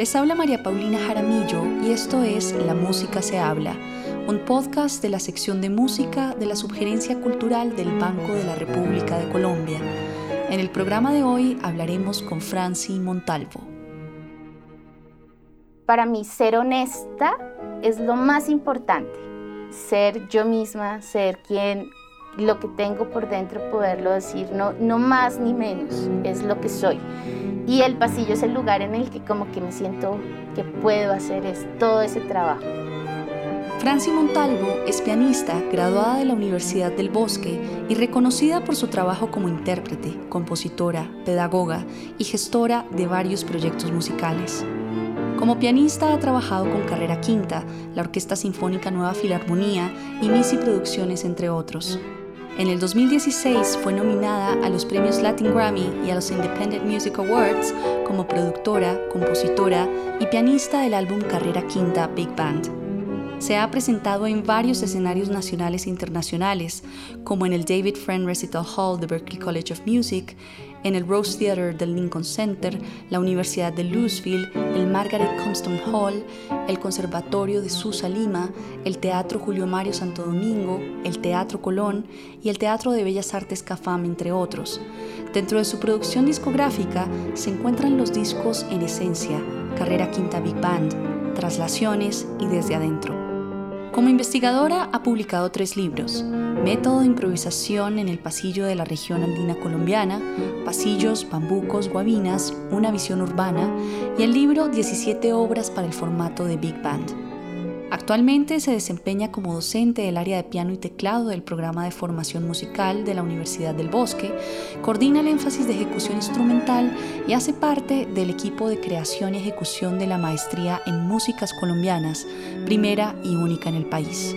Les habla María Paulina Jaramillo y esto es La Música se habla, un podcast de la sección de música de la Subgerencia Cultural del Banco de la República de Colombia. En el programa de hoy hablaremos con Franci Montalvo. Para mí ser honesta es lo más importante. Ser yo misma, ser quien lo que tengo por dentro, poderlo decir, no, no más ni menos, es lo que soy. Y el pasillo es el lugar en el que como que me siento que puedo hacer es, todo ese trabajo. Franci Montalvo es pianista graduada de la Universidad del Bosque y reconocida por su trabajo como intérprete, compositora, pedagoga y gestora de varios proyectos musicales. Como pianista ha trabajado con Carrera Quinta, la Orquesta Sinfónica Nueva Filarmonía y Misi Producciones, entre otros. En el 2016 fue nominada a los premios Latin Grammy y a los Independent Music Awards como productora, compositora y pianista del álbum Carrera Quinta Big Band. Se ha presentado en varios escenarios nacionales e internacionales, como en el David Friend Recital Hall de Berklee College of Music, en el Rose Theatre del Lincoln Center, la Universidad de Louisville, el Margaret Comstone Hall, el Conservatorio de Susa Lima, el Teatro Julio Mario Santo Domingo, el Teatro Colón y el Teatro de Bellas Artes Cafam, entre otros. Dentro de su producción discográfica se encuentran los discos En Esencia, Carrera Quinta Big Band, Traslaciones y Desde Adentro. Como investigadora ha publicado tres libros, Método de improvisación en el pasillo de la región andina colombiana, Pasillos, Bambucos, Guabinas, Una visión urbana y el libro 17 obras para el formato de Big Band. Actualmente se desempeña como docente del área de piano y teclado del programa de formación musical de la Universidad del Bosque, coordina el énfasis de ejecución instrumental y hace parte del equipo de creación y ejecución de la maestría en músicas colombianas, primera y única en el país.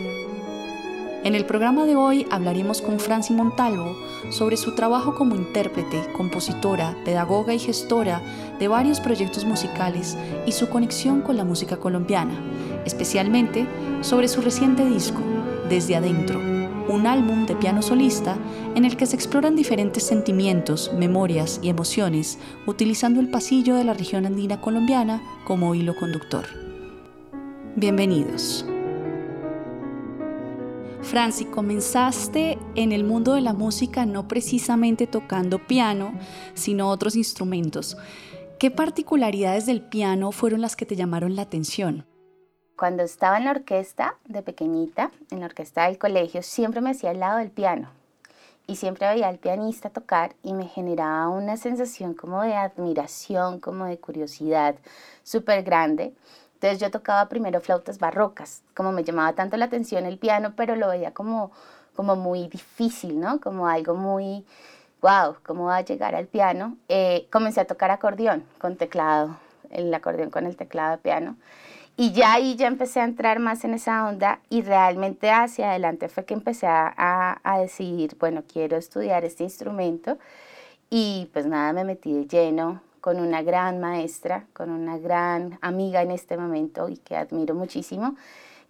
En el programa de hoy hablaremos con Franci Montalvo sobre su trabajo como intérprete, compositora, pedagoga y gestora de varios proyectos musicales y su conexión con la música colombiana, especialmente sobre su reciente disco, Desde Adentro, un álbum de piano solista en el que se exploran diferentes sentimientos, memorias y emociones utilizando el pasillo de la región andina colombiana como hilo conductor. Bienvenidos. Franci, comenzaste en el mundo de la música no precisamente tocando piano, sino otros instrumentos. ¿Qué particularidades del piano fueron las que te llamaron la atención? Cuando estaba en la orquesta de pequeñita, en la orquesta del colegio, siempre me hacía al lado del piano y siempre veía al pianista tocar y me generaba una sensación como de admiración, como de curiosidad súper grande. Entonces yo tocaba primero flautas barrocas, como me llamaba tanto la atención el piano, pero lo veía como, como muy difícil, ¿no? Como algo muy, wow, ¿cómo va a llegar al piano? Eh, comencé a tocar acordeón con teclado, el acordeón con el teclado de piano. Y ya ahí ya empecé a entrar más en esa onda y realmente hacia adelante fue que empecé a, a decidir, bueno, quiero estudiar este instrumento. Y pues nada, me metí de lleno con una gran maestra, con una gran amiga en este momento y que admiro muchísimo,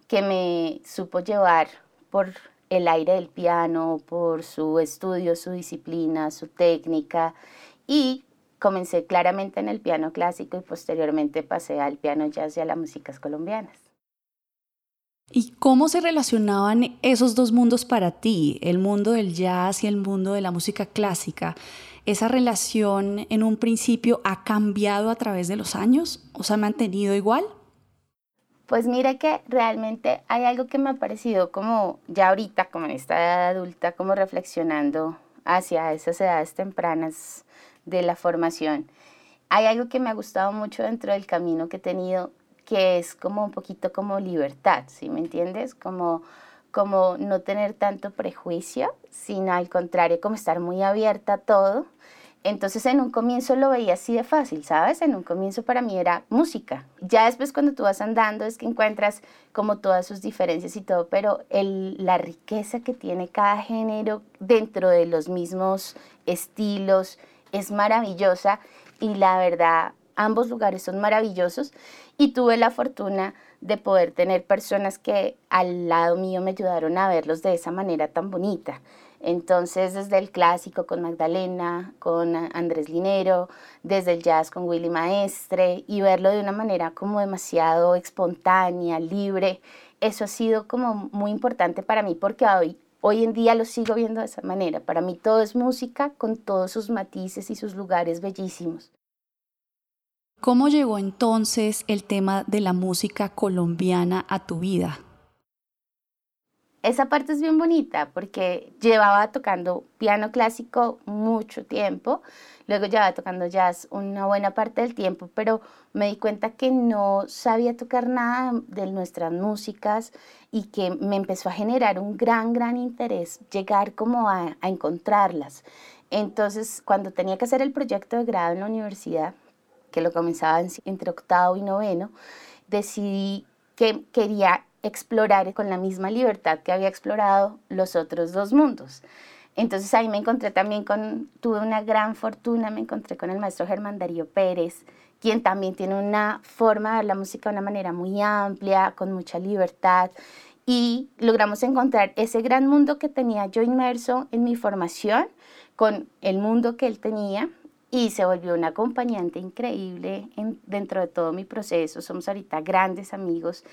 que me supo llevar por el aire del piano, por su estudio, su disciplina, su técnica y comencé claramente en el piano clásico y posteriormente pasé al piano jazz y a las músicas colombianas. ¿Y cómo se relacionaban esos dos mundos para ti, el mundo del jazz y el mundo de la música clásica? ¿Esa relación en un principio ha cambiado a través de los años o se ha mantenido igual? Pues mira que realmente hay algo que me ha parecido como ya ahorita, como en esta edad adulta, como reflexionando hacia esas edades tempranas de la formación. Hay algo que me ha gustado mucho dentro del camino que he tenido, que es como un poquito como libertad, ¿sí me entiendes? Como como no tener tanto prejuicio, sino al contrario, como estar muy abierta a todo. Entonces en un comienzo lo veía así de fácil, ¿sabes? En un comienzo para mí era música. Ya después cuando tú vas andando es que encuentras como todas sus diferencias y todo, pero el, la riqueza que tiene cada género dentro de los mismos estilos es maravillosa y la verdad ambos lugares son maravillosos y tuve la fortuna de poder tener personas que al lado mío me ayudaron a verlos de esa manera tan bonita. Entonces, desde el clásico con Magdalena, con Andrés Linero, desde el jazz con Willy Maestre y verlo de una manera como demasiado espontánea, libre, eso ha sido como muy importante para mí porque hoy, hoy en día lo sigo viendo de esa manera. Para mí todo es música con todos sus matices y sus lugares bellísimos. ¿Cómo llegó entonces el tema de la música colombiana a tu vida? esa parte es bien bonita porque llevaba tocando piano clásico mucho tiempo, luego llevaba tocando jazz una buena parte del tiempo, pero me di cuenta que no sabía tocar nada de nuestras músicas y que me empezó a generar un gran, gran interés llegar como a, a encontrarlas. Entonces, cuando tenía que hacer el proyecto de grado en la universidad, que lo comenzaba entre octavo y noveno, decidí que quería explorar con la misma libertad que había explorado los otros dos mundos. Entonces ahí me encontré también con, tuve una gran fortuna, me encontré con el maestro Germán Darío Pérez, quien también tiene una forma de ver la música de una manera muy amplia, con mucha libertad, y logramos encontrar ese gran mundo que tenía yo inmerso en mi formación con el mundo que él tenía y se volvió un acompañante increíble dentro de todo mi proceso. Somos ahorita grandes amigos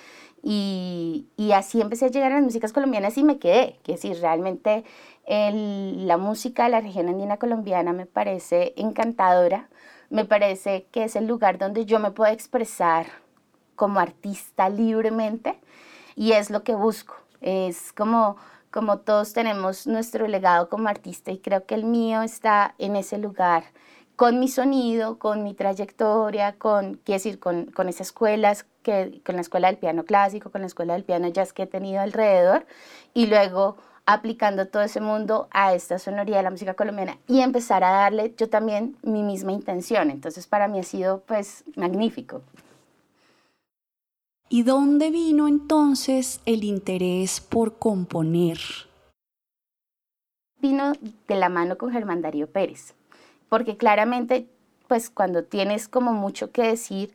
y, y, así empecé a llegar a las músicas colombianas y me quedé. Que decir, realmente la música de la región andina colombiana me parece encantadora, me parece que es el lugar donde yo me puedo expresar como artista libremente y es lo que busco. Es como como todos tenemos nuestro legado como artista y creo que el mío está en ese lugar con mi sonido, con mi trayectoria, con, quiero decir, con, con esas escuelas, que, con la escuela del piano clásico, con la escuela del piano jazz que he tenido alrededor, y luego aplicando todo ese mundo a esta sonoridad de la música colombiana y empezar a darle yo también mi misma intención. Entonces para mí ha sido pues magnífico. ¿Y dónde vino entonces el interés por componer? Vino de la mano con Germán Darío Pérez porque claramente, pues cuando tienes como mucho que decir,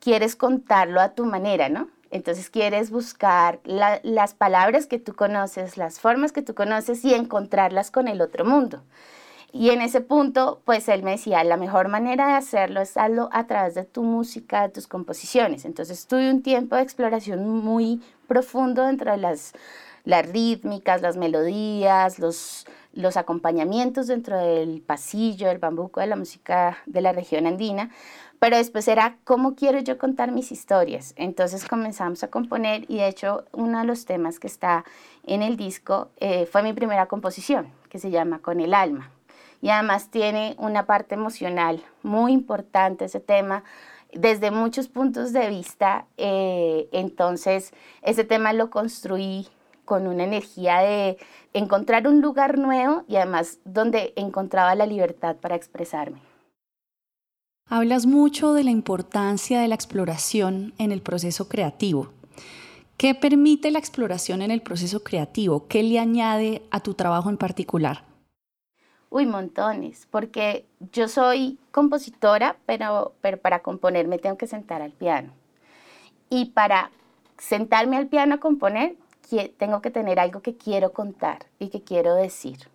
quieres contarlo a tu manera, ¿no? Entonces quieres buscar las palabras que tú conoces, las formas que tú conoces y encontrarlas con el otro mundo. Y en ese punto, pues él me decía, la mejor manera de hacerlo es hacerlo a través de tu música, de tus composiciones. Entonces tuve un tiempo de exploración muy profundo dentro de las, las rítmicas, las melodías, los, los acompañamientos dentro del pasillo, el bambuco de la música de la región andina, pero después era cómo quiero yo contar mis historias. Entonces comenzamos a componer y de hecho uno de los temas que está en el disco eh, fue mi primera composición, que se llama Con el alma. Y además tiene una parte emocional muy importante ese tema desde muchos puntos de vista. Eh, entonces ese tema lo construí con una energía de encontrar un lugar nuevo y además donde encontraba la libertad para expresarme. Hablas mucho de la importancia de la exploración en el proceso creativo. ¿Qué permite la exploración en el proceso creativo? ¿Qué le añade a tu trabajo en particular? Uy, montones, porque yo soy compositora, pero, pero para componer me tengo que sentar al piano. Y para sentarme al piano a componer, tengo que tener algo que quiero contar y que quiero decir.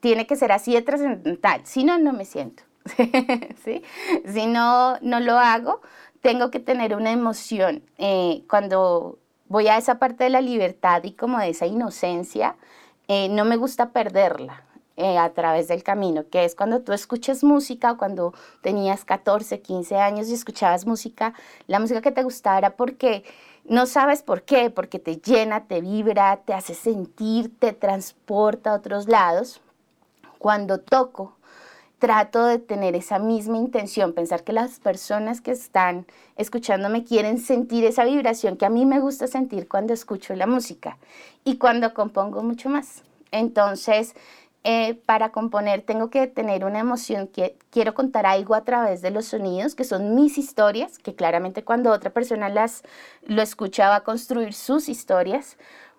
Tiene que ser así de trascendental, si no, no me siento. ¿Sí? Si no, no lo hago, tengo que tener una emoción. Eh, cuando voy a esa parte de la libertad y como de esa inocencia, eh, no me gusta perderla. Eh, a través del camino, que es cuando tú escuchas música, cuando tenías 14, 15 años y escuchabas música, la música que te gustara porque no sabes por qué, porque te llena, te vibra, te hace sentir, te transporta a otros lados. Cuando toco, trato de tener esa misma intención, pensar que las personas que están escuchándome quieren sentir esa vibración que a mí me gusta sentir cuando escucho la música y cuando compongo mucho más. Entonces, eh, para componer tengo que tener una emoción, que quiero contar algo a través de los sonidos, que son mis historias, que claramente cuando otra persona las lo escucha va a construir sus historias,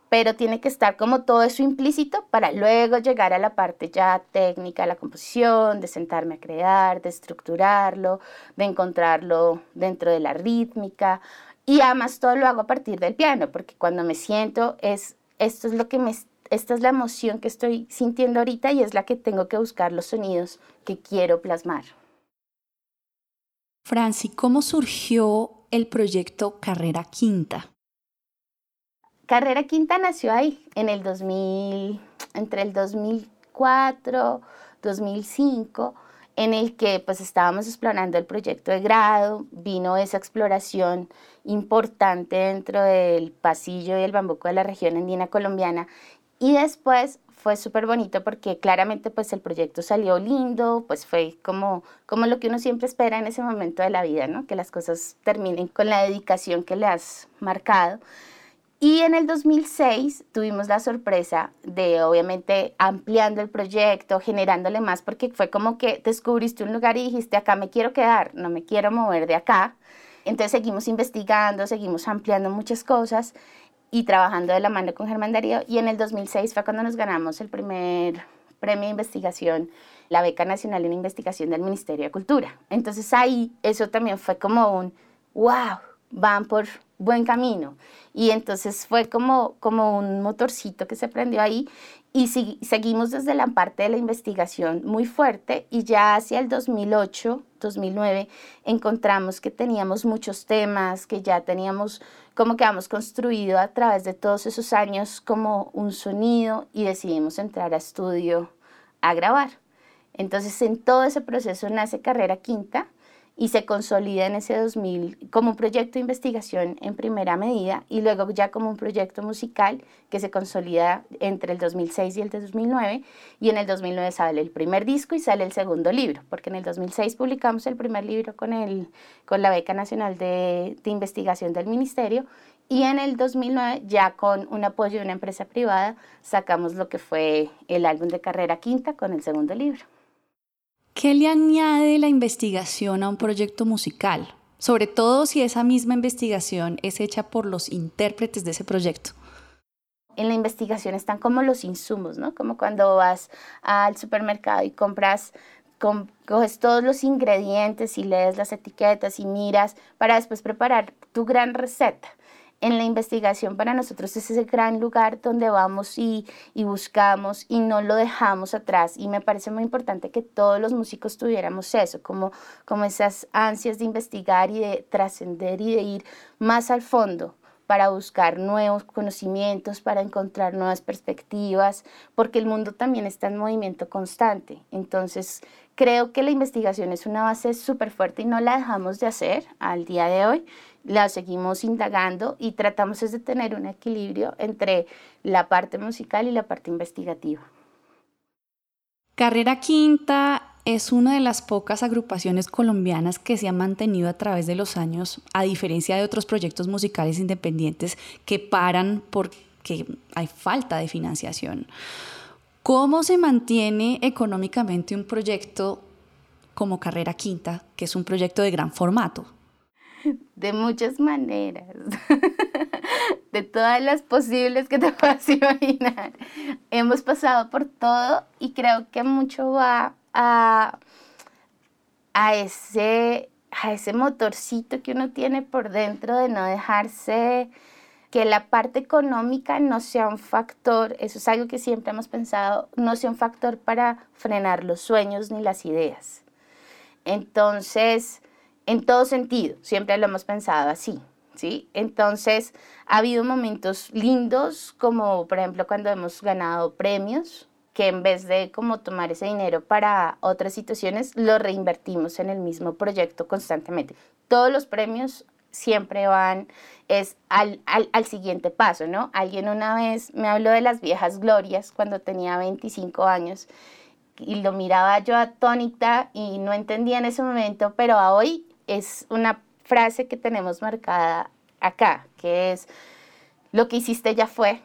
pero tiene que estar como todo eso implícito para luego llegar a la parte ya técnica, la composición, de sentarme a crear, de estructurarlo, de encontrarlo dentro de la rítmica. Y además todo lo hago a partir del piano, porque cuando me siento es, esto es lo que me esta es la emoción que estoy sintiendo ahorita y es la que tengo que buscar los sonidos que quiero plasmar. Franci, ¿cómo surgió el proyecto Carrera Quinta? Carrera Quinta nació ahí, en el 2000, entre el 2004, 2005 en el que pues estábamos explorando el proyecto de grado, vino esa exploración importante dentro del pasillo y el bambuco de la región andina colombiana y después fue súper bonito porque claramente pues el proyecto salió lindo, pues fue como, como lo que uno siempre espera en ese momento de la vida, ¿no? Que las cosas terminen con la dedicación que le has marcado. Y en el 2006 tuvimos la sorpresa de, obviamente, ampliando el proyecto, generándole más, porque fue como que descubriste un lugar y dijiste, acá me quiero quedar, no me quiero mover de acá. Entonces seguimos investigando, seguimos ampliando muchas cosas y trabajando de la mano con Germán Darío. Y en el 2006 fue cuando nos ganamos el primer premio de investigación, la beca nacional en investigación del Ministerio de Cultura. Entonces ahí eso también fue como un, wow, van por buen camino. Y entonces fue como, como un motorcito que se prendió ahí y seguimos desde la parte de la investigación muy fuerte y ya hacia el 2008, 2009 encontramos que teníamos muchos temas, que ya teníamos como que hemos construido a través de todos esos años como un sonido y decidimos entrar a estudio a grabar. Entonces en todo ese proceso nace Carrera Quinta y se consolida en ese 2000 como un proyecto de investigación en primera medida y luego ya como un proyecto musical que se consolida entre el 2006 y el 2009 y en el 2009 sale el primer disco y sale el segundo libro, porque en el 2006 publicamos el primer libro con, el, con la beca nacional de, de investigación del ministerio y en el 2009 ya con un apoyo de una empresa privada sacamos lo que fue el álbum de carrera quinta con el segundo libro. ¿Qué le añade la investigación a un proyecto musical? Sobre todo si esa misma investigación es hecha por los intérpretes de ese proyecto. En la investigación están como los insumos, ¿no? Como cuando vas al supermercado y compras coges todos los ingredientes y lees las etiquetas y miras para después preparar tu gran receta en la investigación para nosotros es ese gran lugar donde vamos y, buscamos y no lo dejamos atrás. Y me parece muy importante que todos los músicos tuviéramos eso, como, como esas ansias de investigar y de trascender y de ir más al fondo para buscar nuevos conocimientos, para encontrar nuevas perspectivas, porque el mundo también está en movimiento constante. Entonces, creo que la investigación es una base súper fuerte y no la dejamos de hacer al día de hoy la seguimos indagando y tratamos de tener un equilibrio entre la parte musical y la parte investigativa. Carrera Quinta es una de las pocas agrupaciones colombianas que se ha mantenido a través de los años, a diferencia de otros proyectos musicales independientes que paran porque hay falta de financiación. ¿Cómo se mantiene económicamente un proyecto como Carrera Quinta, que es un proyecto de gran formato? de muchas maneras, de todas las posibles que te puedas imaginar. Hemos pasado por todo y creo que mucho va a, a, ese, a ese motorcito que uno tiene por dentro de no dejarse que la parte económica no sea un factor, eso es algo que siempre hemos pensado, no sea un factor para frenar los sueños ni las ideas. Entonces, en todo sentido, siempre lo hemos pensado así, ¿sí? Entonces, ha habido momentos lindos, como por ejemplo cuando hemos ganado premios, que en vez de como tomar ese dinero para otras situaciones, lo reinvertimos en el mismo proyecto constantemente. Todos los premios siempre van es al, al, al, siguiente paso, ¿no? Alguien una vez me habló de las viejas glorias cuando tenía 25 años y lo miraba yo atónita y no entendía en ese momento, pero a hoy es una frase que tenemos marcada acá, que es, lo que hiciste ya fue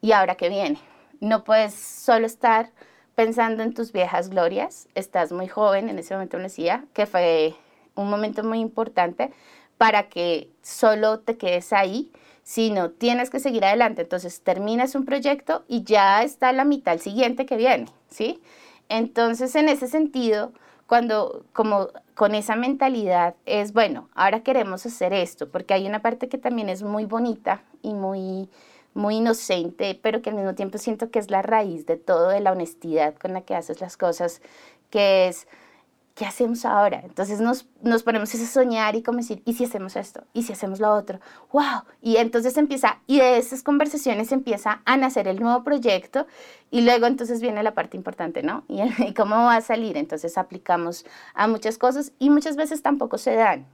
y ahora que viene. No puedes solo estar pensando en tus viejas glorias, estás muy joven, en ese momento me decía, que fue un momento muy importante para que solo te quedes ahí, sino tienes que seguir adelante. Entonces terminas un proyecto y ya está la mitad, el siguiente que viene, ¿sí? Entonces, en ese sentido, cuando como con esa mentalidad es, bueno, ahora queremos hacer esto, porque hay una parte que también es muy bonita y muy, muy inocente, pero que al mismo tiempo siento que es la raíz de todo, de la honestidad con la que haces las cosas, que es ¿qué hacemos ahora? Entonces nos, nos ponemos a soñar y como decir, ¿y si hacemos esto? ¿Y si hacemos lo otro? ¡Wow! Y entonces empieza, y de esas conversaciones empieza a nacer el nuevo proyecto y luego entonces viene la parte importante, ¿no? Y, y cómo va a salir. Entonces aplicamos a muchas cosas y muchas veces tampoco se dan.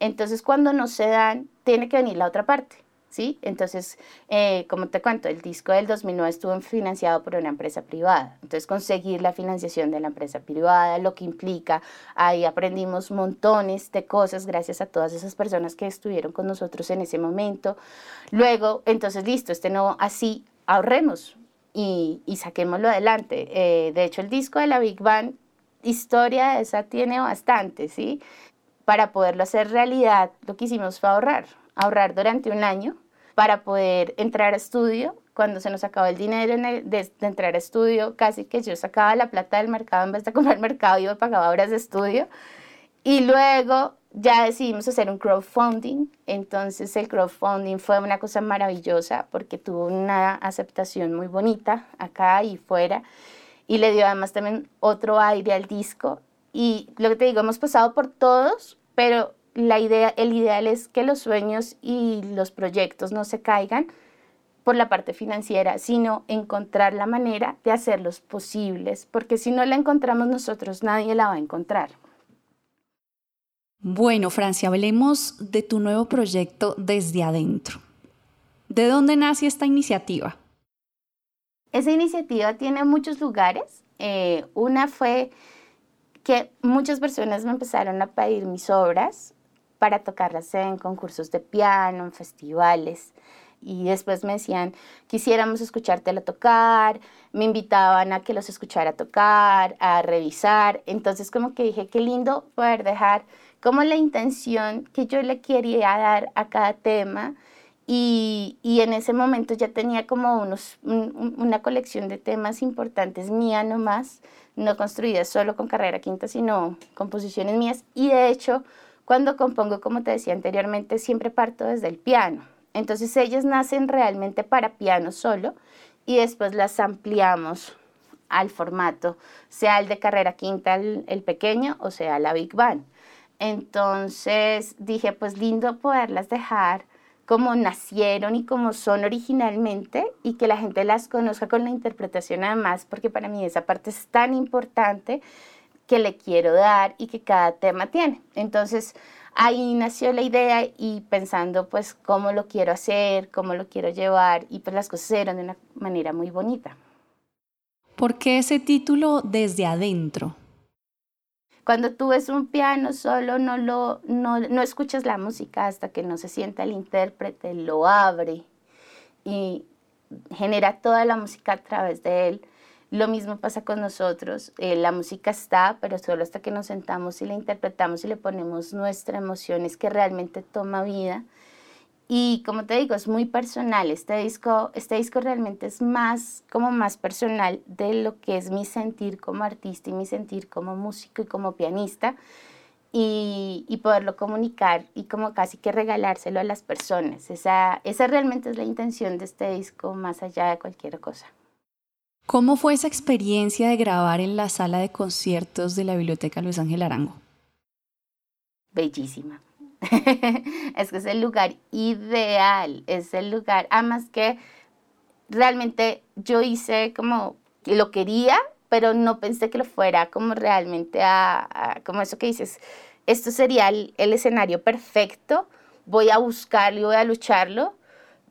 Entonces cuando no se dan, tiene que venir la otra parte. ¿Sí? Entonces, eh, como te cuento, el disco del 2009 estuvo financiado por una empresa privada. Entonces, conseguir la financiación de la empresa privada, lo que implica, ahí aprendimos montones de cosas gracias a todas esas personas que estuvieron con nosotros en ese momento. Luego, entonces, listo, este no, así ahorremos y, y saquémoslo adelante. Eh, de hecho, el disco de la Big Bang, historia esa tiene bastante, ¿sí? Para poderlo hacer realidad, lo que hicimos fue ahorrar ahorrar durante un año para poder entrar a estudio. Cuando se nos acabó el dinero de, entrar a estudio, casi que yo sacaba la plata del mercado en vez de comprar el mercado, yo pagaba horas de estudio. Y luego ya decidimos hacer un crowdfunding. Entonces el crowdfunding fue una cosa maravillosa porque tuvo una aceptación muy bonita acá y fuera. Y le dio además también otro aire al disco. Y lo que te digo, hemos pasado por todos, pero la idea, el ideal es que los sueños y los proyectos no se caigan por la parte financiera, sino encontrar la manera de hacerlos posibles, porque si no la encontramos nosotros, nadie la va a encontrar. Bueno, Francia, hablemos de tu nuevo proyecto desde adentro. ¿De dónde nace esta iniciativa? Esa iniciativa tiene muchos lugares. Eh, una fue que muchas personas me empezaron a pedir mis obras para tocarlas en concursos de piano, en festivales. Y después me decían, quisiéramos escuchártelo tocar, me invitaban a que los escuchara tocar, a revisar. Entonces como que dije, qué lindo poder dejar como la intención que yo le quería dar a cada tema. Y, y en ese momento ya tenía como unos, una colección de temas importantes mía nomás, no construidas solo con carrera quinta, sino composiciones mías. Y de hecho, cuando compongo, como te decía anteriormente, siempre parto desde el piano. Entonces ellas nacen realmente para piano solo y después las ampliamos al formato, sea el de carrera quinta, el, pequeño, o sea la Big Band. Entonces dije, pues lindo poderlas dejar como nacieron y como son originalmente y que la gente las conozca con la interpretación además, porque para mí esa parte es tan importante que le quiero dar y que cada tema tiene. Entonces, ahí nació la idea y pensando pues cómo lo quiero hacer, cómo lo quiero llevar y pues las cosas eran de una manera muy bonita. ¿Por qué ese título desde adentro? Cuando tú ves un piano solo no, lo, no, no escuchas la música hasta que no se sienta el intérprete, lo abre y genera toda la música a través de él. Lo mismo pasa con nosotros. Eh, la música está, pero solo hasta que nos sentamos y la interpretamos y le ponemos nuestra emoción es que realmente toma vida. Y como te digo, es muy personal. Este disco, este disco realmente es más, como más personal de lo que es mi sentir como artista y mi sentir como músico y como pianista. Y, y, poderlo comunicar y como casi que regalárselo a las personas. Esa, esa realmente es la intención de este disco más allá de cualquier cosa. ¿Cómo fue esa experiencia de grabar en la sala de conciertos de la Biblioteca Luis Ángel Arango? Bellísima. es que es el lugar ideal, es el lugar, además que realmente yo hice como lo quería, pero no pensé que lo fuera como realmente a, como eso que dices, esto sería el, el escenario perfecto, voy a buscarlo y voy a lucharlo,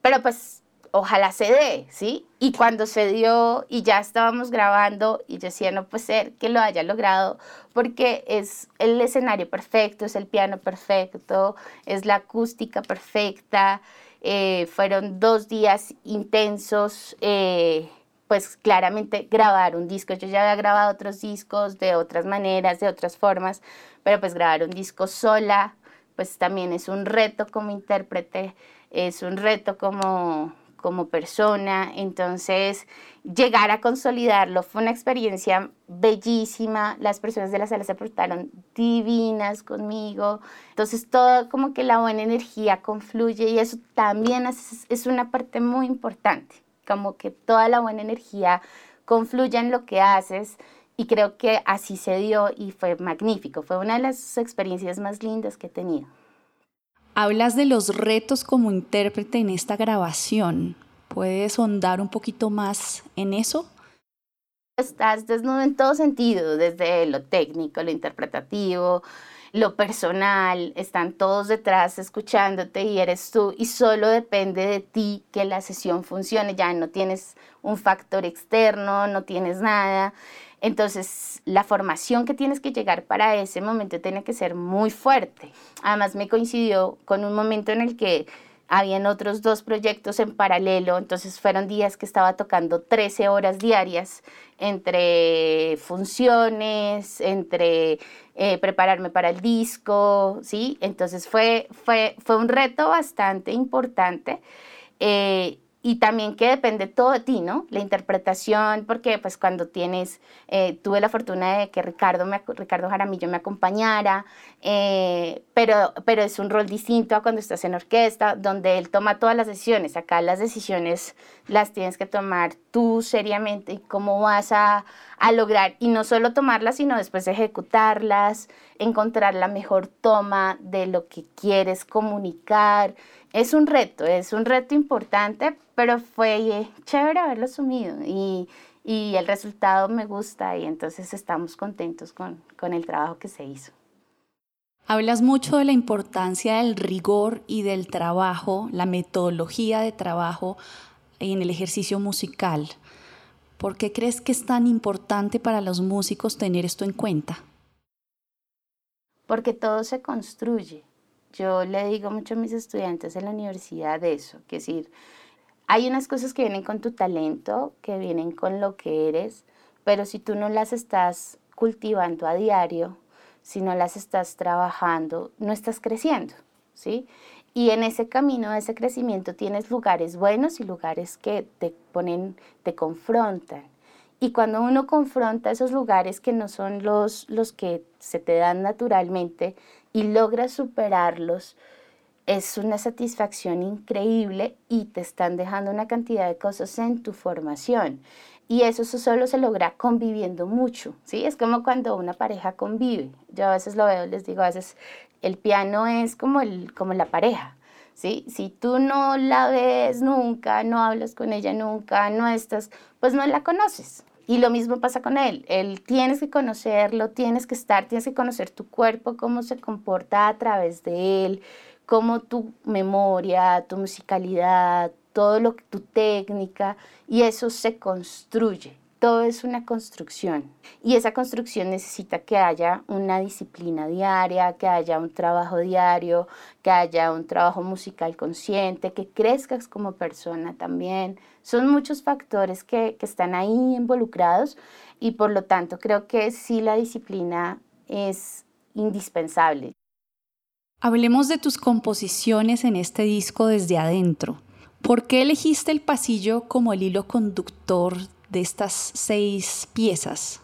pero pues ojalá se dé, ¿sí? Y cuando se dio y ya estábamos grabando y yo decía, no puede ser que lo haya logrado porque es el escenario perfecto, es el piano perfecto, es la acústica perfecta, eh, fueron dos días intensos, eh, pues claramente grabar un disco, yo ya había grabado otros discos de otras maneras, de otras formas, pero pues grabar un disco sola, pues también es un reto como intérprete, es un reto como como persona. Entonces, llegar a consolidarlo fue una experiencia bellísima. Las personas de la sala se portaron divinas conmigo. Entonces, todo como que la buena energía confluye y eso también es, es una parte muy importante, como que toda la buena energía confluya en lo que haces. Y creo que así se dio y fue magnífico. Fue una de las experiencias más lindas que he tenido. Hablas de los retos como intérprete en esta grabación. ¿Puedes ahondar un poquito más en eso? Estás desnudo en todo sentido, desde lo técnico, lo interpretativo, lo personal, están todos detrás escuchándote y eres tú y solo depende de ti que la sesión funcione, ya no tienes un factor externo, no tienes nada. Entonces, la formación que tienes que llegar para ese momento tiene que ser muy fuerte. Además, me coincidió con un momento en el que habían otros dos proyectos en paralelo, entonces fueron días que estaba tocando 13 horas diarias entre funciones, entre eh, prepararme para el disco, ¿sí? Entonces fue, fue, fue un reto bastante importante. Eh, y también que depende todo de ti, ¿no? La interpretación, porque pues cuando tienes, eh, tuve la fortuna de que Ricardo, Ricardo Jaramillo me acompañara, eh, pero, pero es un rol distinto a cuando estás en orquesta, donde él toma todas las decisiones. Acá las decisiones las tienes que tomar tú seriamente y cómo vas a, a lograr, y no solo tomarlas, sino después ejecutarlas, encontrar la mejor toma de lo que quieres comunicar es un reto, es un reto importante, pero fue chévere haberlo asumido y, el resultado me gusta y entonces estamos contentos con, con el trabajo que se hizo. Hablas mucho de la importancia del rigor y del trabajo, la metodología de trabajo en el ejercicio musical. ¿Por qué crees que es tan importante para los músicos tener esto en cuenta? Porque todo se construye. Yo le digo mucho a mis estudiantes en la universidad eso, que es decir, hay unas cosas que vienen con tu talento, que vienen con lo que eres, pero si tú no las estás cultivando a diario, si no las estás trabajando, no estás creciendo, ¿sí? Y en ese camino de ese crecimiento tienes lugares buenos y lugares que te ponen, te confrontan. Y cuando uno confronta esos lugares que no son los, los que se te dan naturalmente, y logras superarlos, es una satisfacción increíble y te están dejando una cantidad de cosas en tu formación. Y eso, solo se logra conviviendo mucho, ¿sí? Es como cuando una pareja convive. Yo a veces lo veo, les digo, a veces el piano es como, el, como la pareja, ¿sí? Si tú no la ves nunca, no hablas con ella nunca, no estás, pues no la conoces, y lo mismo pasa con él. Él tienes que conocerlo, tienes que estar, tienes que conocer tu cuerpo, cómo se comporta a través de él, cómo tu memoria, tu musicalidad, todo lo que tu técnica y eso se construye todo es una construcción y esa construcción necesita que haya una disciplina diaria, que haya un trabajo diario, que haya un trabajo musical consciente, que crezcas como persona también. Son muchos factores que, que están ahí involucrados y por lo tanto creo que sí la disciplina es indispensable. Hablemos de tus composiciones en este disco desde adentro. ¿Por qué elegiste el pasillo como el hilo conductor de estas seis piezas?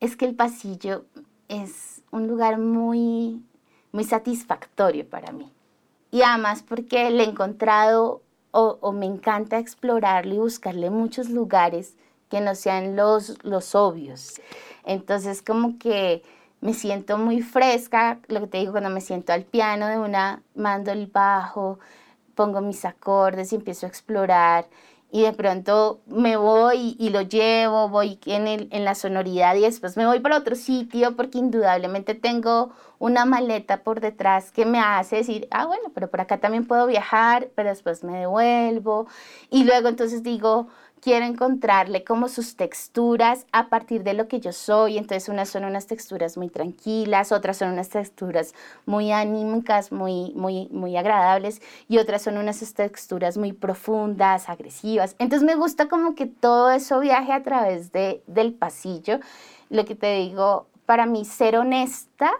Es que el pasillo es un lugar muy, muy satisfactorio para mí. Y además porque le he encontrado o, me encanta explorarlo y buscarle muchos lugares que no sean los, los obvios. Entonces como que me siento muy fresca, lo que te digo, cuando me siento al piano de una, mando el bajo, pongo mis acordes y empiezo a explorar y de pronto me voy y lo llevo, voy en, el, en la sonoridad y después me voy para otro sitio porque indudablemente tengo una maleta por detrás que me hace decir, ah, bueno, pero por acá también puedo viajar, pero después me devuelvo. Y luego entonces digo, quiero encontrarle como sus texturas a partir de lo que yo soy. Entonces unas son unas texturas muy tranquilas, otras son unas texturas muy anímicas, muy, muy, muy agradables y otras son unas texturas muy profundas, agresivas. Entonces me gusta como que todo eso viaje a través de, del pasillo. Lo que te digo, para mí ser honesta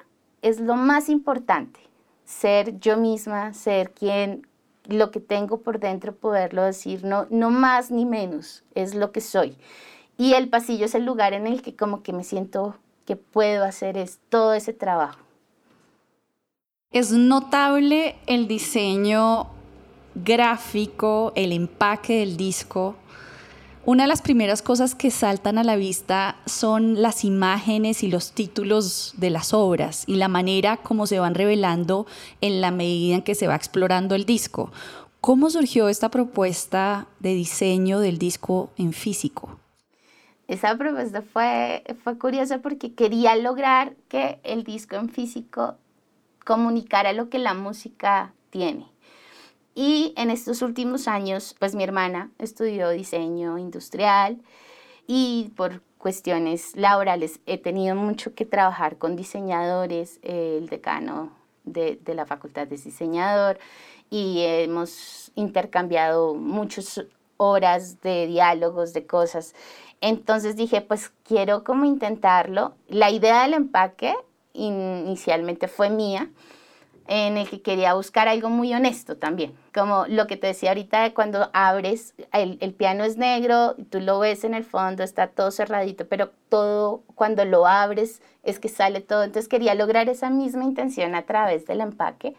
es lo más importante. Ser yo misma, ser quien lo que tengo por dentro, poderlo decir, no, no más ni menos, es lo que soy. Y el pasillo es el lugar en el que como que me siento que puedo hacer es todo ese trabajo. Es notable el diseño gráfico, el empaque del disco. Una de las primeras cosas que saltan a la vista son las imágenes y los títulos de las obras y la manera como se van revelando en la medida en que se va explorando el disco. ¿Cómo surgió esta propuesta de diseño del disco en físico? Esa propuesta fue, fue curiosa porque quería lograr que el disco en físico comunicara lo que la música tiene. Y en estos últimos años, pues mi hermana estudió diseño industrial y por cuestiones laborales he tenido mucho que trabajar con diseñadores, el decano de, de la facultad de diseñador y hemos intercambiado muchas horas de diálogos, de cosas. Entonces dije, pues quiero como intentarlo. La idea del empaque inicialmente fue mía, en el que quería buscar algo muy honesto también, como lo que te decía ahorita de cuando abres, el, el, piano es negro, tú lo ves en el fondo, está todo cerradito, pero todo cuando lo abres es que sale todo, entonces quería lograr esa misma intención a través del empaque.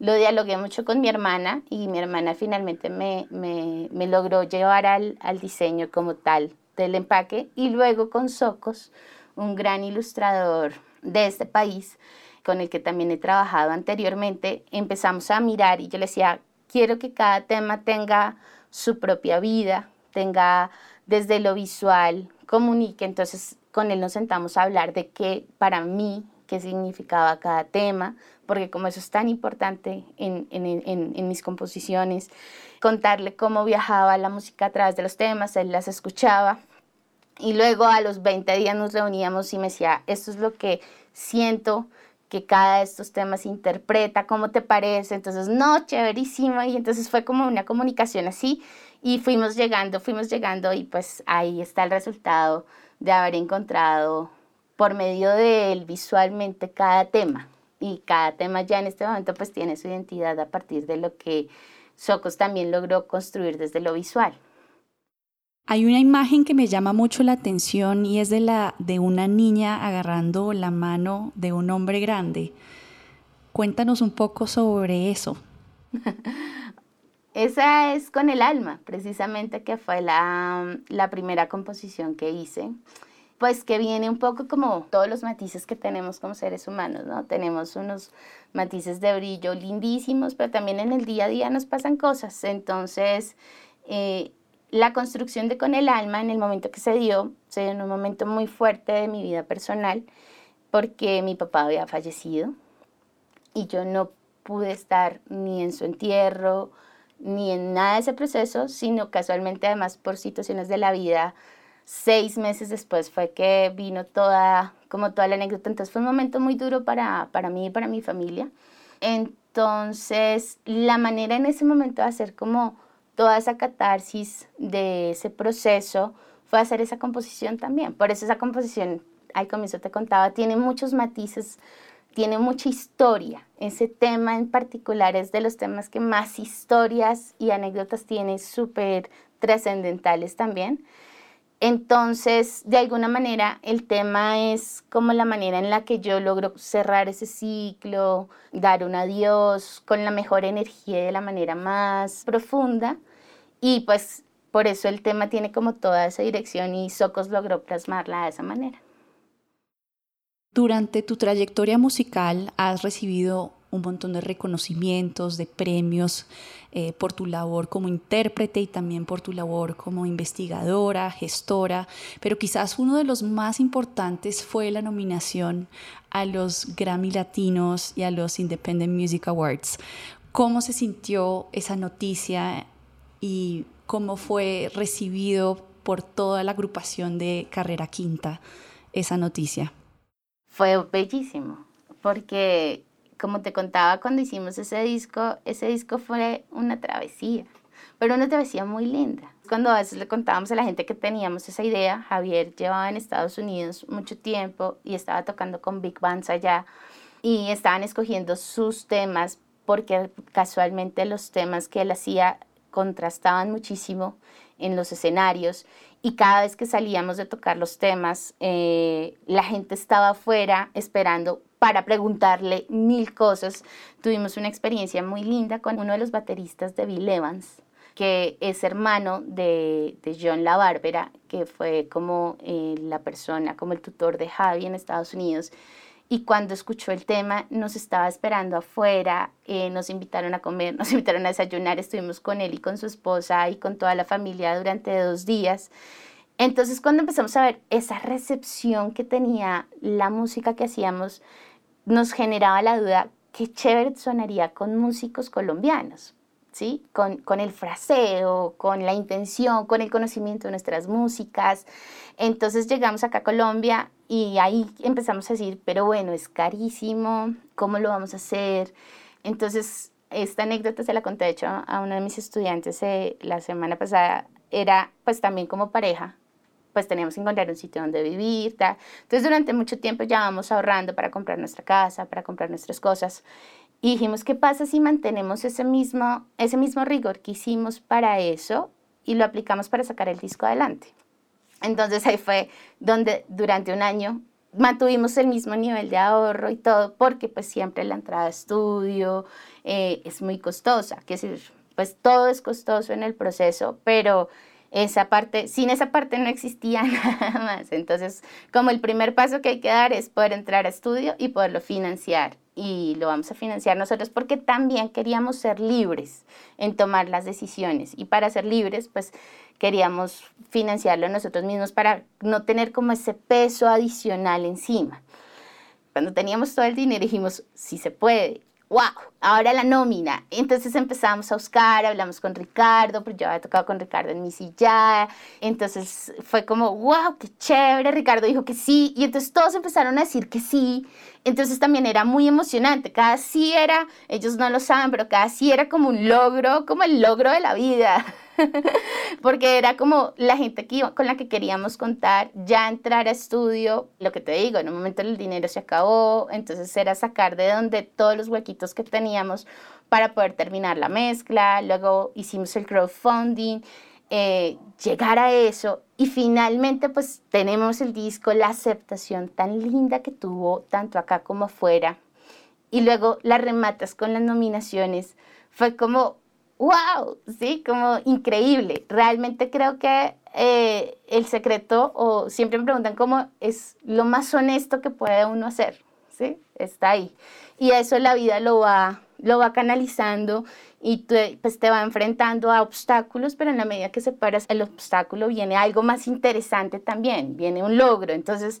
Lo dialogué mucho con mi hermana y mi hermana finalmente me, me, me logró llevar al, al diseño como tal del empaque. Y luego con Socos, un gran ilustrador de este país con el que también he trabajado anteriormente, empezamos a mirar y yo le decía, quiero que cada tema tenga su propia vida, tenga desde lo visual, comunique. Entonces con él nos sentamos a hablar de qué para mí, qué significaba cada tema, porque como eso es tan importante en, en, en, en, mis composiciones, contarle cómo viajaba la música a través de los temas, él las escuchaba. Y luego a los 20 días nos reuníamos y me decía, esto es lo que siento que cada de estos temas interpreta, cómo te parece, entonces, no, chéverísimo, y entonces fue como una comunicación así, y fuimos llegando, fuimos llegando, y pues ahí está el resultado de haber encontrado por medio de visualmente cada tema, y cada tema ya en este momento pues tiene su identidad a partir de lo que Socos también logró construir desde lo visual. Hay una imagen que me llama mucho la atención y es de la de una niña agarrando la mano de un hombre grande. Cuéntanos un poco sobre eso. Esa es con el alma, precisamente que fue la, la primera composición que hice pues que viene un poco como todos los matices que tenemos como seres humanos, ¿no? Tenemos unos matices de brillo lindísimos, pero también en el día a día nos pasan cosas. Entonces, eh, la construcción de Con el Alma en el momento que se dio, se dio en un momento muy fuerte de mi vida personal, porque mi papá había fallecido y yo no pude estar ni en su entierro, ni en nada de ese proceso, sino casualmente además por situaciones de la vida, seis meses después fue que vino toda, como toda la anécdota, entonces fue un momento muy duro para, para mí y para mi familia. Entonces, la manera en ese momento de hacer como toda esa catarsis de ese proceso fue hacer esa composición también. Por eso esa composición, al comienzo te contaba, tiene muchos matices, tiene mucha historia. Ese tema en particular es de los temas que más historias y anécdotas tiene, súper trascendentales también. Entonces, de alguna manera, el tema es como la manera en la que yo logro cerrar ese ciclo, dar un adiós con la mejor energía y de la manera más profunda. Y pues por eso el tema tiene como toda esa dirección y Socos logró plasmarla de esa manera. Durante tu trayectoria musical has recibido un montón de reconocimientos, de premios eh, por tu labor como intérprete y también por tu labor como investigadora, gestora, pero quizás uno de los más importantes fue la nominación a los Grammy Latinos y a los Independent Music Awards. ¿Cómo se sintió esa noticia y cómo fue recibido por toda la agrupación de Carrera Quinta esa noticia. Fue bellísimo, porque como te contaba cuando hicimos ese disco, ese disco fue una travesía, pero una travesía muy linda. Cuando a veces le contábamos a la gente que teníamos esa idea, Javier llevaba en Estados Unidos mucho tiempo y estaba tocando con Big Bands allá y estaban escogiendo sus temas porque casualmente los temas que él hacía contrastaban muchísimo en los escenarios y cada vez que salíamos de tocar los temas, eh, la gente estaba afuera esperando para preguntarle mil cosas. Tuvimos una experiencia muy linda con uno de los bateristas de Bill Evans, que es hermano de, de John La Bárbara, que fue como eh, la persona, como el tutor de Javi en Estados Unidos y cuando escuchó el tema nos estaba esperando afuera, eh, nos invitaron a comer, nos invitaron a desayunar, estuvimos con él y con su esposa y con toda la familia durante dos días. Entonces cuando empezamos a ver esa recepción que tenía la música que hacíamos, nos generaba la duda, qué chévere sonaría con músicos colombianos, ¿sí? Con, con el fraseo, con la intención, con el conocimiento de nuestras músicas. Entonces llegamos acá a Colombia y ahí empezamos a decir, pero bueno, es carísimo, ¿cómo lo vamos a hacer? Entonces, esta anécdota se la conté, de hecho, a uno de mis estudiantes eh, la semana pasada, era pues también como pareja, pues teníamos que encontrar un sitio donde vivir, Entonces, durante mucho tiempo ya vamos ahorrando para comprar nuestra casa, para comprar nuestras cosas. Y dijimos, ¿qué pasa si mantenemos ese mismo, ese mismo rigor que hicimos para eso y lo aplicamos para sacar el disco adelante? Entonces ahí fue donde durante un año mantuvimos el mismo nivel de ahorro y todo, porque pues siempre la entrada a estudio eh, es muy costosa, que decir, pues todo es costoso en el proceso, pero esa parte, sin esa parte no existía nada más. Entonces, como el primer paso que hay que dar es poder entrar a estudio y poderlo financiar. Y lo vamos a financiar nosotros porque también queríamos ser libres en tomar las decisiones. Y para ser libres, pues queríamos financiarlo nosotros mismos para no tener como ese peso adicional encima. Cuando teníamos todo el dinero dijimos, sí se puede, wow, ahora la nómina. Entonces empezamos a buscar, hablamos con Ricardo, pero yo había tocado con Ricardo en mi silla. Entonces fue como, wow, qué chévere. Ricardo dijo que sí. Y entonces todos empezaron a decir que sí. Entonces también era muy emocionante. Cada sí era, ellos no lo saben, pero cada sí era como un logro, como el logro de la vida. porque era como la gente que con la que queríamos contar, ya entrar a estudio, lo que te digo, en un momento el dinero se acabó, entonces era sacar de donde todos los huequitos que teníamos para poder terminar la mezcla, luego hicimos el crowdfunding, eh, llegar a eso y finalmente pues tenemos el disco, la aceptación tan linda que tuvo tanto acá como afuera y luego la rematas con las nominaciones, fue como wow, sí, como increíble. Realmente creo que eh, el secreto, o siempre me preguntan cómo es lo más honesto que puede uno hacer, ¿sí? Está ahí. Y eso la vida lo va, lo va canalizando y pues te va enfrentando a obstáculos, pero en la medida que separas el obstáculo viene algo más interesante también, viene un logro. Entonces,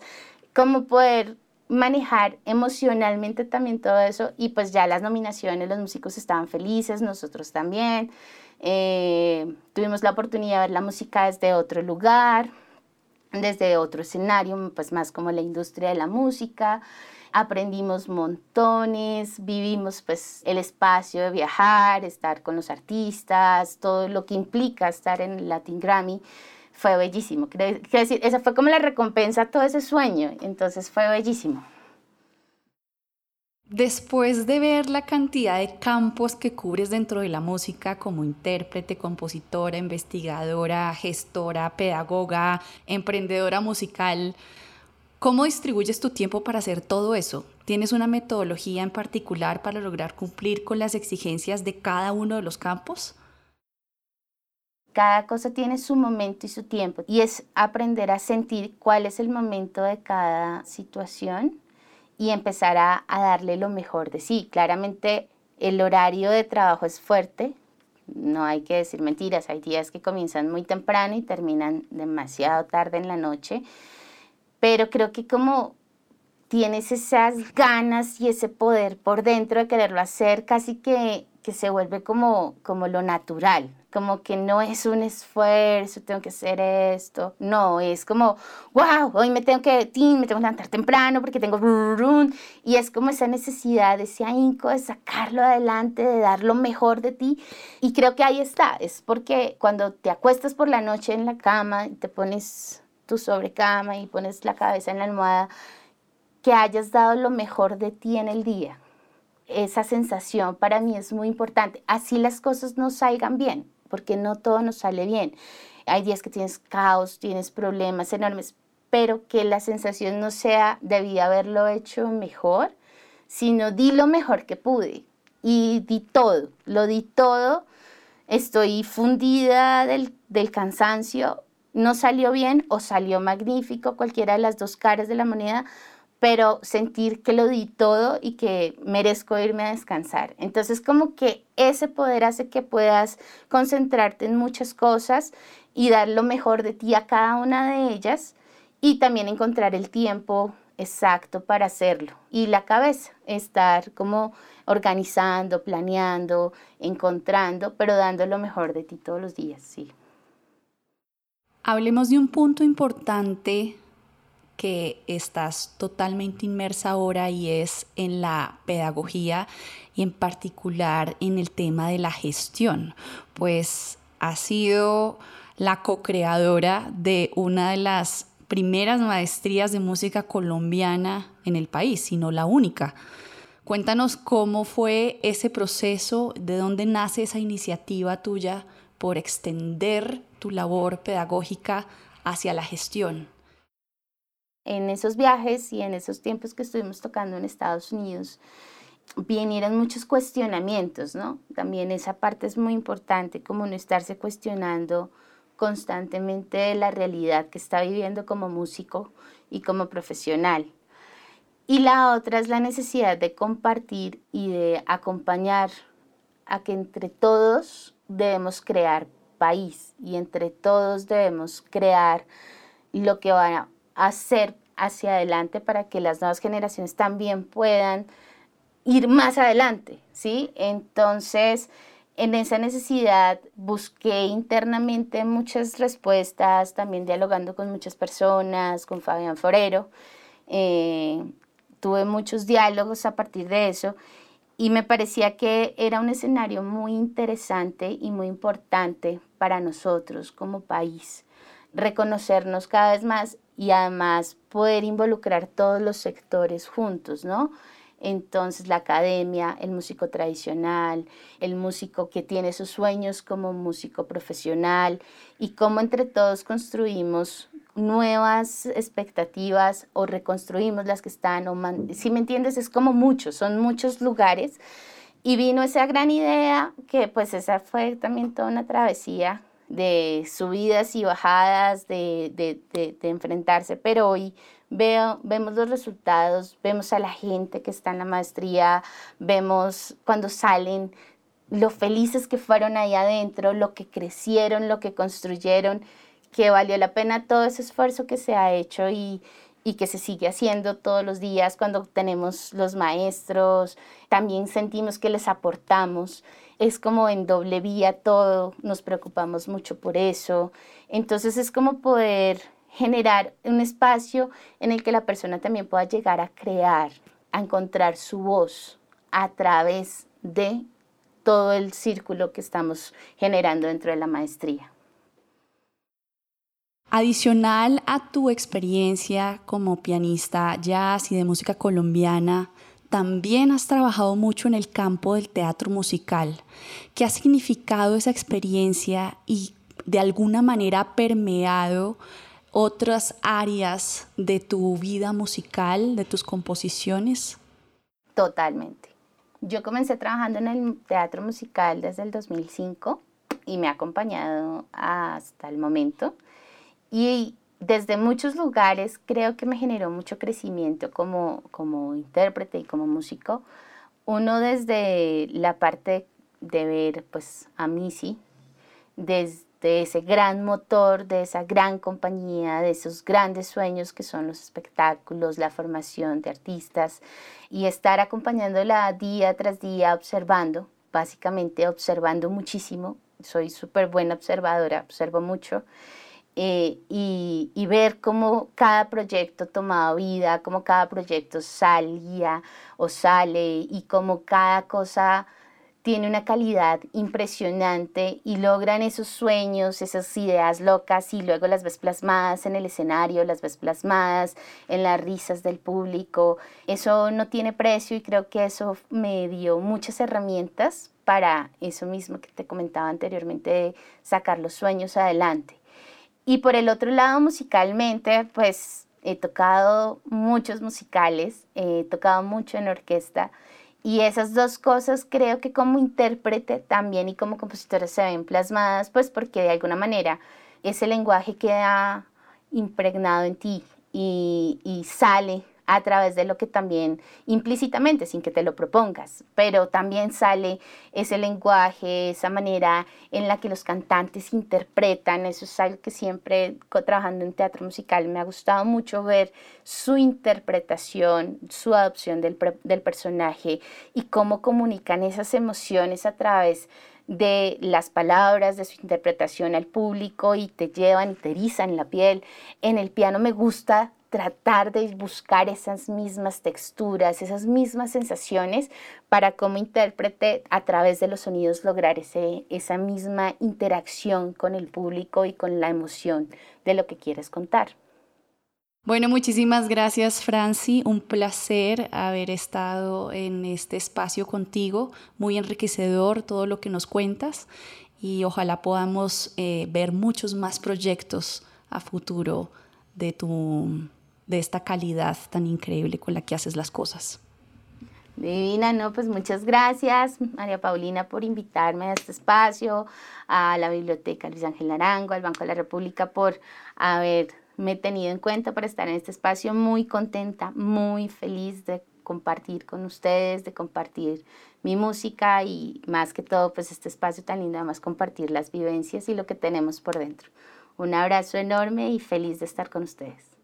¿cómo poder manejar emocionalmente también todo eso y pues ya las nominaciones, los músicos estaban felices, nosotros también. Eh, tuvimos la oportunidad de ver la música desde otro lugar, desde otro escenario, pues más como la industria de la música. Aprendimos montones, vivimos pues el espacio de viajar, estar con los artistas, todo lo que implica estar en el Latin Grammy fue bellísimo. Quiero decir, esa fue como la recompensa a todo ese sueño, entonces fue bellísimo. Después de ver la cantidad de campos que cubres dentro de la música como intérprete, compositora, investigadora, gestora, pedagoga, emprendedora musical, ¿cómo distribuyes tu tiempo para hacer todo eso? ¿Tienes una metodología en particular para lograr cumplir con las exigencias de cada uno de los campos? Cada cosa tiene su momento y su tiempo y es aprender a sentir cuál es el momento de cada situación y empezar a, darle lo mejor de sí. Claramente el horario de trabajo es fuerte, no hay que decir mentiras, hay días que comienzan muy temprano y terminan demasiado tarde en la noche, pero creo que como tienes esas ganas y ese poder por dentro de quererlo hacer, casi que, se vuelve como lo natural, como que no es un esfuerzo, tengo que hacer esto, no, es como, wow, hoy me tengo que, me tengo que levantar temprano porque tengo, y es como esa necesidad, ese ahínco de sacarlo adelante, de dar lo mejor de ti, y creo que ahí está, es porque cuando te acuestas por la noche en la cama y te pones tu sobrecama y pones la cabeza en la almohada, que hayas dado lo mejor de ti en el día, esa sensación para mí es muy importante. Así las cosas no salgan bien, porque no todo nos sale bien. Hay días que tienes caos, tienes problemas enormes, pero que la sensación no sea debí haberlo hecho mejor, sino di lo mejor que pude y di todo, lo di todo, estoy fundida del, del cansancio, no salió bien o salió magnífico, cualquiera de las dos caras de la moneda, pero sentir que lo di todo y que merezco irme a descansar. Entonces como que ese poder hace que puedas concentrarte en muchas cosas y dar lo mejor de ti a cada una de ellas y también encontrar el tiempo exacto para hacerlo. Y la cabeza, estar como organizando, planeando, encontrando, pero dando lo mejor de ti todos los días, sí. Hablemos de un punto importante que estás totalmente inmersa ahora y es en la pedagogía y en particular en el tema de la gestión, pues ha sido la co-creadora de una de las primeras maestrías de música colombiana en el país, sino la única. Cuéntanos cómo fue ese proceso, de dónde nace esa iniciativa tuya por extender tu labor pedagógica hacia la gestión. En esos viajes y en esos tiempos que estuvimos tocando en Estados Unidos, vinieron muchos cuestionamientos, ¿no? También esa parte es muy importante, como no estarse cuestionando constantemente la realidad que está viviendo como músico y como profesional. Y la otra es la necesidad de compartir y de acompañar a que entre todos debemos crear país y entre todos debemos crear lo que van a hacer hacia adelante para que las nuevas generaciones también puedan ir más adelante, ¿sí? Entonces, en esa necesidad busqué internamente muchas respuestas, también dialogando con muchas personas, con Fabián Forero. Eh, tuve muchos diálogos a partir de eso y me parecía que era un escenario muy interesante y muy importante para nosotros como país, reconocernos cada vez más y además poder involucrar todos los sectores juntos, ¿no? Entonces la academia, el músico tradicional, el músico que tiene sus sueños como músico profesional y cómo entre todos construimos nuevas expectativas o reconstruimos las que están, o si me entiendes, es como muchos, son muchos lugares. Y vino esa gran idea que pues esa fue también toda una travesía de subidas y bajadas, de, de, de, enfrentarse, pero hoy Veo, vemos los resultados, vemos a la gente que está en la maestría, vemos cuando salen lo felices que fueron ahí adentro, lo que crecieron, lo que construyeron, que valió la pena todo ese esfuerzo que se ha hecho y, y que se sigue haciendo todos los días cuando tenemos los maestros, también sentimos que les aportamos, es como en doble vía todo, nos preocupamos mucho por eso, entonces es como poder generar un espacio en el que la persona también pueda llegar a crear, a encontrar su voz a través de todo el círculo que estamos generando dentro de la maestría. Adicional a tu experiencia como pianista jazz y de música colombiana, también has trabajado mucho en el campo del teatro musical. ¿Qué ha significado esa experiencia y de alguna manera ha permeado otras áreas de tu vida musical, de tus composiciones? Totalmente. Yo comencé trabajando en el teatro musical desde el 2005 y me ha acompañado hasta el momento. Y desde muchos lugares creo que me generó mucho crecimiento como, como intérprete y como músico. Uno desde la parte de ver pues, a Missy, desde de ese gran motor, de esa gran compañía, de esos grandes sueños que son los espectáculos, la formación de artistas y estar acompañándola día tras día observando, básicamente observando muchísimo. Soy súper buena observadora, observo mucho. Eh, y, ver cómo cada proyecto tomaba vida, cómo cada proyecto salía o sale y cómo cada cosa tiene una calidad impresionante y logran esos sueños, esas ideas locas y luego las ves plasmadas en el escenario, las ves plasmadas en las risas del público. Eso no tiene precio y creo que eso me dio muchas herramientas para eso mismo que te comentaba anteriormente, de sacar los sueños adelante. Y por el otro lado, musicalmente, pues he tocado muchos musicales, he tocado mucho en orquesta. Y esas dos cosas creo que como intérprete también y como compositora se ven plasmadas, pues porque de alguna manera ese lenguaje queda impregnado en ti y, y sale a través de lo que también implícitamente, sin que te lo propongas, pero también sale ese lenguaje, esa manera en la que los cantantes interpretan, eso es algo que siempre trabajando en teatro musical me ha gustado mucho ver su interpretación, su adopción del, del personaje y cómo comunican esas emociones a través de las palabras, de su interpretación al público y te llevan te erizan la piel. En el piano me gusta tratar de buscar esas mismas texturas, esas mismas sensaciones para como intérprete a través de los sonidos lograr ese, esa misma interacción con el público y con la emoción de lo que quieres contar. Bueno, muchísimas gracias Franci, un placer haber estado en este espacio contigo, muy enriquecedor todo lo que nos cuentas y ojalá podamos eh, ver muchos más proyectos a futuro de tu de esta calidad tan increíble con la que haces las cosas. Divina, no, pues muchas gracias, María Paulina, por invitarme a este espacio, a la Biblioteca Luis Ángel Arango, al Banco de la República, por haberme tenido en cuenta para estar en este espacio. Muy contenta, muy feliz de compartir con ustedes, de compartir mi música y más que todo, pues este espacio tan lindo, además compartir las vivencias y lo que tenemos por dentro. Un abrazo enorme y feliz de estar con ustedes.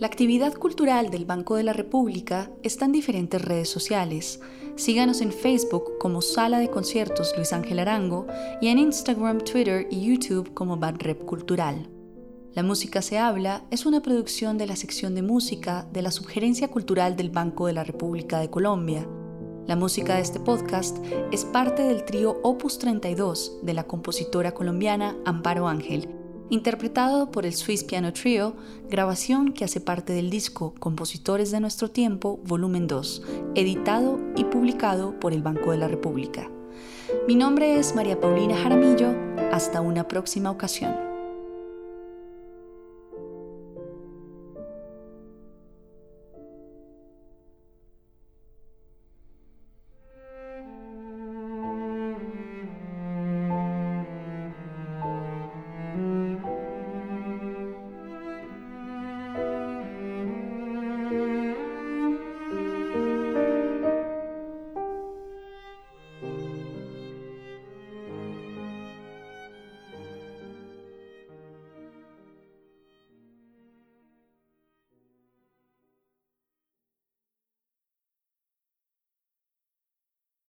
La actividad cultural del Banco de la República está en diferentes redes sociales. Síganos en Facebook como Sala de Conciertos Luis Ángel Arango y en Instagram, Twitter y YouTube como Banrep Cultural. La Música se habla es una producción de la sección de música de la Subgerencia Cultural del Banco de la República de Colombia. La música de este podcast es parte del trío Opus 32 de la compositora colombiana Amparo Ángel interpretado por el Swiss Piano Trio, grabación que hace parte del disco Compositores de nuestro tiempo, volumen 2, editado y publicado por el Banco de la República. Mi nombre es María Paulina Jaramillo, hasta una próxima ocasión.